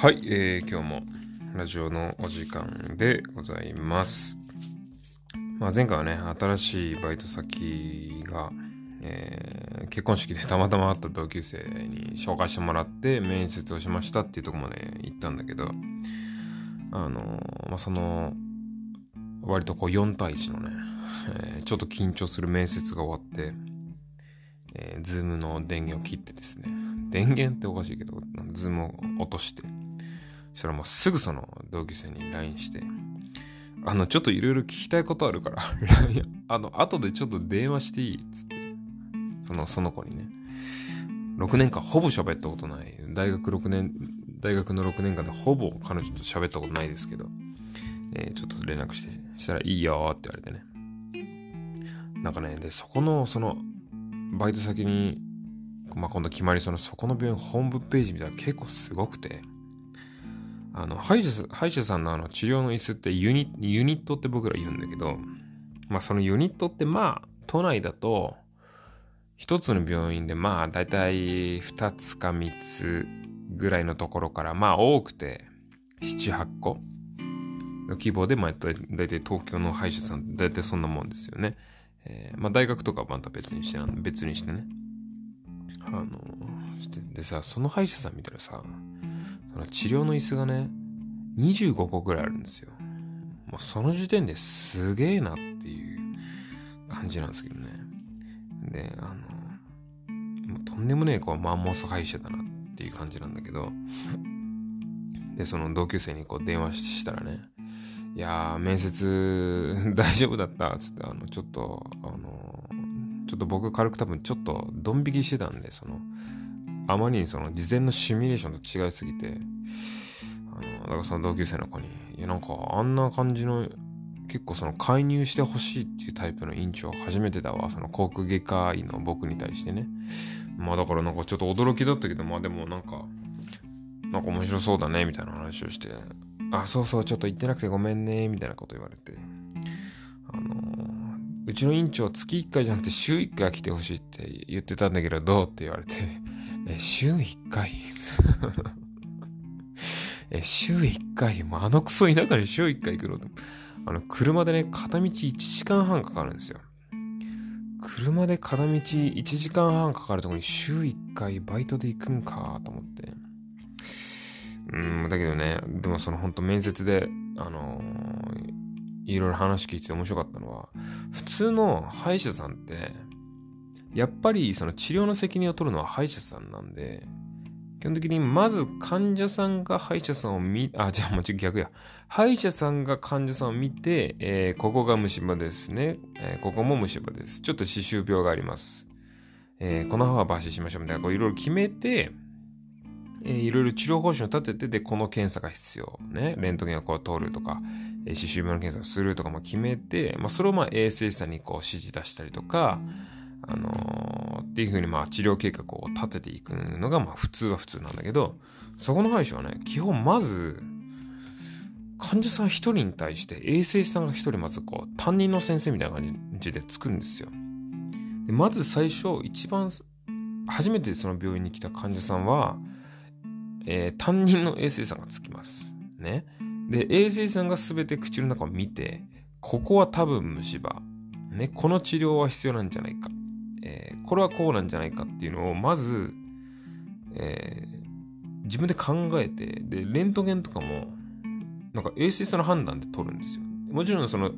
はい、えー、今日もラジオのお時間でございます。まあ、前回はね、新しいバイト先が、えー、結婚式で たまたま会った同級生に紹介してもらって面接をしましたっていうとこまで行ったんだけど、あのまあ、その、割とこう4対1のね、えー、ちょっと緊張する面接が終わって、えー、ズームの電源を切ってですね、電源っておかしいけど、ズームを落として、したらもうすぐその同級生に LINE して、あの、ちょっといろいろ聞きたいことあるから、あの、後でちょっと電話していいっつって、その、その子にね、6年間ほぼ喋ったことない。大学6年、大学の6年間でほぼ彼女と喋ったことないですけど、えー、ちょっと連絡して、したらいいよって言われてね。なんかね、で、そこの、その、バイト先に、まあ、今度決まりその、そこの病院ホームページ見たら結構すごくて、あの、歯医者歯医者さんのあの治療の椅子ってユニユニットって僕ら言うんだけど、まあそのユニットってまあ、都内だと、一つの病院でまあ大体二つか三つぐらいのところからまあ多くて七八個の規模でまあ大体東京の歯医者さん大体そんなもんですよね。えー、まあ大学とかはまた別にして別にしてね。あの、してでさ、その歯医者さん見たらさ、その治療の椅子がね、25個ぐらいあるんですよ。もうその時点ですげえなっていう感じなんですけどね。で、あの、もうとんでもねえこうマンモス歯医者だなっていう感じなんだけど、で、その同級生にこう電話したらね、いやー、面接 大丈夫だったっつって、あの、ちょっと、あの、ちょっと僕軽く多分ちょっとドン引きしてたんで、その、あまりにその事前のシミュレーションと違いすぎて、あの、だからその同級生の子に、いやなんかあんな感じの、結構その介入してほしいっていうタイプの院長は初めてだわ、その航空外科医の僕に対してね。まあだからなんかちょっと驚きだったけど、まあでもなんか、なんか面白そうだね、みたいな話をして、あ、そうそう、ちょっと言ってなくてごめんね、みたいなこと言われて、あのうちの院長月1回じゃなくて週1回来てほしいって言ってたんだけどどうって言われて、え、週1回 え、週1回もうあのクソ田舎に週1回行くのあの、車でね、片道1時間半かかるんですよ。車で片道1時間半かかるとこに週1回バイトで行くんかと思って。うん、だけどね、でもその本当面接で、あのー、いろいろ話聞いてて面白かったのは、普通の歯医者さんって、やっぱりその治療の責任を取るのは歯医者さんなんで、基本的にまず患者さんが歯医者さんを見、あ、じゃあもう逆や。歯医者さんが患者さんを見て、えー、ここが虫歯ですね、えー、ここも虫歯です。ちょっと歯周病があります。えー、この歯は抜歯しましょうみたいな、こういろいろ決めて、えー、いろいろ治療方針を立てて、で、この検査が必要。ね。レントゲンをこう通るとか、えー、歯周病の検査をするとかも決めて、まあ、それをまあ衛生士さんにこう指示出したりとか、あのー、っていうふうにまあ治療計画を立てていくのがまあ普通は普通なんだけど、そこの歯医者はね、基本まず、患者さん一人に対して衛生士さんが一人まずこう担任の先生みたいな感じでつくんですよ。でまず最初一番初めてその病院に来た患者さんは、えー、担任の衛生士さんがつきます。ね。で、衛生士さんが全て口の中を見て、ここは多分虫歯。ね、この治療は必要なんじゃないか。えー、これはこうなんじゃないかっていうのを、まず、えー、自分で考えて、で、レントゲンとかも、なんか衛生士さの判断で取るんですよ。もちろんその、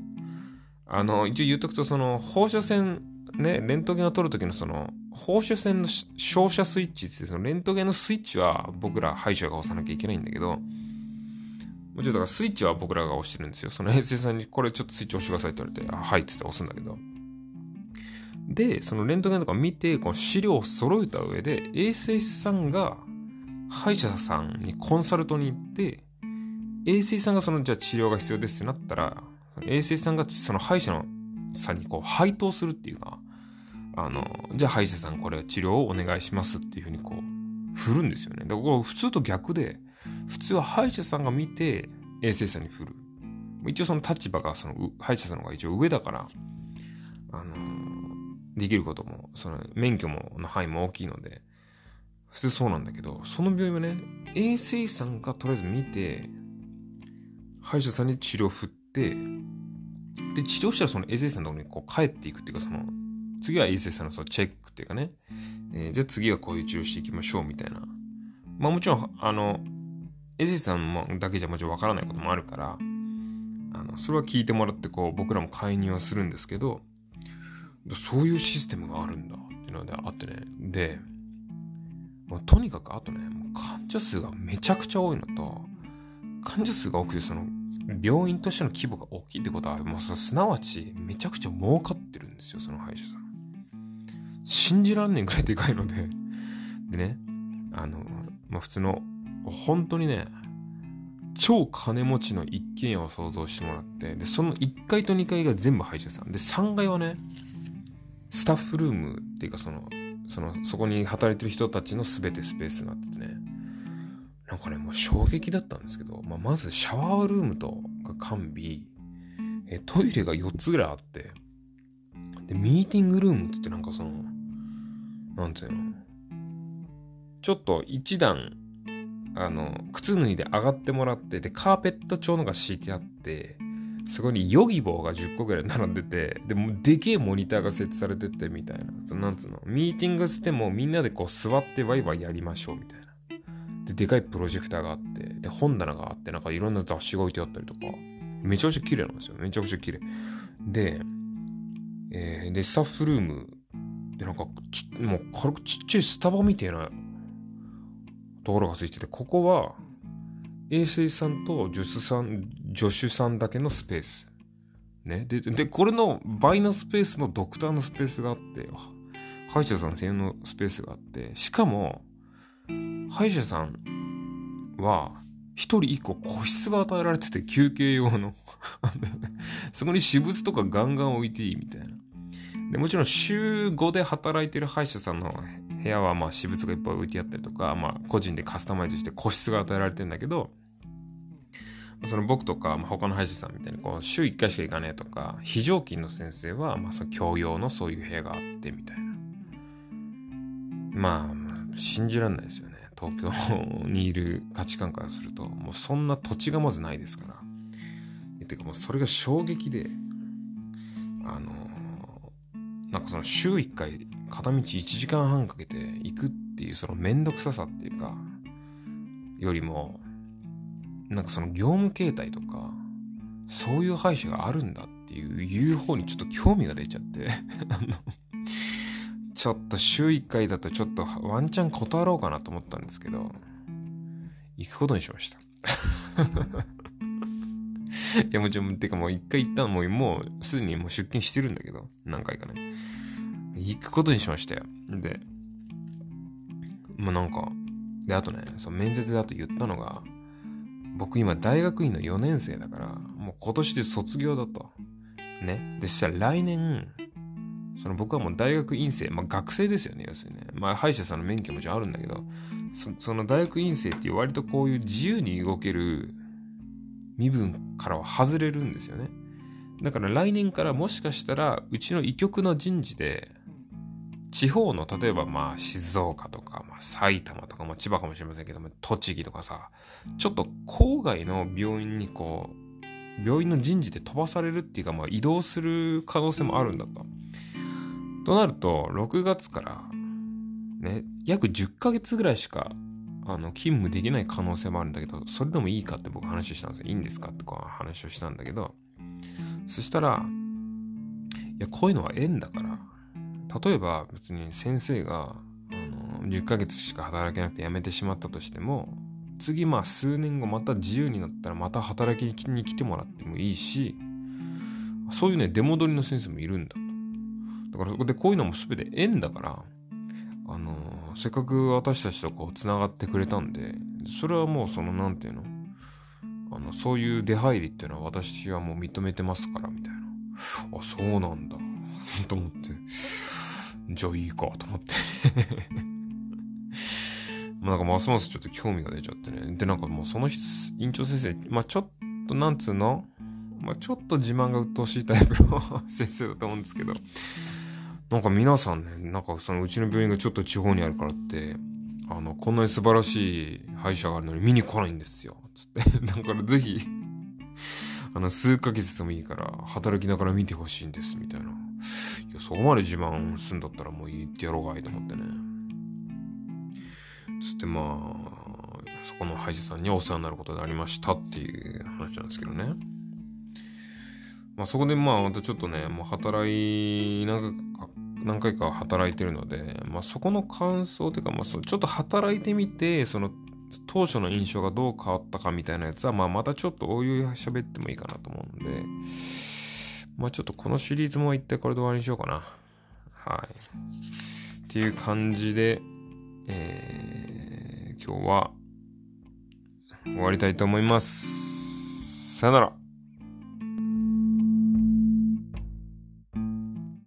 あの、一応言っとくと、その放射線ね、レントゲンを撮るときのその、放射線の照射スイッチって、そのレントゲンのスイッチは僕ら歯医者が押さなきゃいけないんだけど、もちろんだからスイッチは僕らが押してるんですよ。その衛生さんにこれちょっとスイッチ押してくださいって言われて、あ、はいっつって押すんだけど。で、そのレントゲンとか見て、この資料を揃えた上で、衛生士さんが歯医者さんにコンサルトに行って、衛生士さんがその、じゃあ治療が必要ですってなったら、衛生士さんがその歯医者のさんにこう配当するっていうか、あの、じゃあ歯医者さんこれ治療をお願いしますっていうふうにこう、振るんですよね。だから普通と逆で、普通は歯医者さんが見て衛生士さんに振る。一応その立場がその歯医者さんの方が一応上だから、あの、できることも、その免許もの範囲も大きいので、普通そうなんだけど、その病院はね、衛生士さんがとりあえず見て、歯医者さんに治療を振って、で、治療したらその衛生士さんのところにこう帰っていくっていうか、その、次は衛生士さんのそのチェックっていうかね、えー、じゃあ次はこういう治療していきましょうみたいな。まあもちろん、あの、衛生士さんもだけじゃもちろんわからないこともあるから、あの、それは聞いてもらってこう、僕らも介入はするんですけど、そういうシステムがあるんだっていうのであってね。で、もうとにかくあとね、患者数がめちゃくちゃ多いのと、患者数が多くてその病院としての規模が大きいってことは、もうすなわちめちゃくちゃ儲かってるんですよ、その歯医者さん。信じらんねんぐらいでかいのででね、あの、まあ、普通の、本当にね、超金持ちの一軒家を想像してもらって、で、その1階と2階が全部歯医者さん。で、3階はね、スタッフルームっていうかその、その、そこに働いてる人たちの全てスペースになっててね、なんかね、もう衝撃だったんですけど、まあ、まずシャワールームとが完備、え、トイレが4つぐらいあって、で、ミーティングルームって言ってなんかその、なんていうの、ちょっと一段、あの、靴脱いで上がってもらって、で、カーペット調のが敷いてあって、そこにヨギボーが10個ぐらい並んでて、でもでけえモニターが設置されててみたいな。そのなんつうの、ミーティングしてもみんなでこう座ってワイワイやりましょうみたいな。で、でかいプロジェクターがあって、で、本棚があって、なんかいろんな雑誌が置いてあったりとか、めちゃくちゃ綺麗なんですよ。めちゃくちゃ綺麗。で、えー、で、スタッフルームで、なんかち、もう軽くちっちゃいスタバみたいなところがついてて、ここは、衛生さんと助手さん、助手さんだけのスペース。ね。で、で、これの倍のスペースのドクターのスペースがあって、歯医者さん専用のスペースがあって、しかも、歯医者さんは、一人一個個室が与えられてて休憩用の そこに私物とかガンガン置いていいみたいな。でもちろん週5で働いてる歯医者さんの部屋はまあ私物がいっぱい置いてあったりとか、まあ個人でカスタマイズして個室が与えられてるんだけど、その僕とか、まあ、他の歯医者さんみたいにこう週1回しか行かねえとか、非常勤の先生はまあその教養のそういう部屋があってみたいな。まあ、信じられないですよね。東京にいる価値観からすると、もうそんな土地がまずないですから。てかもうそれが衝撃で、あのなんかその週1回片道1時間半かけて行くっていうそのめんどくささっていうか、よりも、なんかその業務形態とか、そういう歯医者があるんだっていう言う方にちょっと興味が出ちゃって あのちょっと週1回だとちょっとワンチャン断ろうかなと思ったんですけど、行くことにしました いや、もちろん、てかもう一回行ったのもう、もうすでにもう出勤してるんだけど、何回かね。行くことにしましたよ。で、まあなんか、で、あとね、その面接であと言ったのが、僕今大学院の4年生だから、もう今年で卒業だと。ね。で、したら来年、その僕はもう大学院生、まあ学生ですよね、要するにね。まあ歯医者さんの免許もちろんあるんだけど、そその大学院生っていう割とこういう自由に動ける身分からは外れるんですよね。だから来年からもしかしたらうちの医局の人事で地方の例えばまあ静岡とか、まあ、埼玉とか、まあ、千葉かもしれませんけども栃木とかさちょっと郊外の病院にこう病院の人事で飛ばされるっていうか、まあ、移動する可能性もあるんだと。となると、6月から、ね、約10ヶ月ぐらいしか、あの、勤務できない可能性もあるんだけど、それでもいいかって僕話したんですよ。いいんですかってこう話をしたんだけど、そしたら、いや、こういうのは縁だから、例えば別に先生が、あの、10ヶ月しか働けなくて辞めてしまったとしても、次まあ数年後また自由になったらまた働きに来てもらってもいいし、そういうね、出戻りの先生もいるんだと。だからそこでこういうのも全て縁だから、あの、せっかく私たちとこう繋がってくれたんで、それはもうその、なんていうの？あの、そういう出入りっていうのは私はもう認めてますから、みたいな。あ、そうなんだ。と思って。じゃあいいか、と思って なんかますますちょっと興味が出ちゃってね。で、なんかもうその院長先生、まあちょっとなんつうの？まあちょっと自慢が鬱陶しいタイプの先生だと思うんですけど、なんか皆さんね、なんかそのうちの病院がちょっと地方にあるからって、あの、こんなに素晴らしい歯医者があるのに見に来ないんですよ。つって。だからぜひあの、数ヶ月でもいいから、働きながら見てほしいんです、みたいな。いや、そこまで自慢すんだったらもう言ってやろうがいと思ってね。つってまあ、そこの歯医者さんにお世話になることになりましたっていう話なんですけどね。まあそこでまあまたちょっとね、もう働い、何回か、何回か働いてるので、まあそこの感想というか、まあちょっと働いてみて、その当初の印象がどう変わったかみたいなやつは、まあ、またちょっとおいおい喋ってもいいかなと思うんで、まあ、ちょっとこのシリーズも一体これで終わりにしようかな。はい。っていう感じで、えー、今日は終わりたいと思います。さよなら。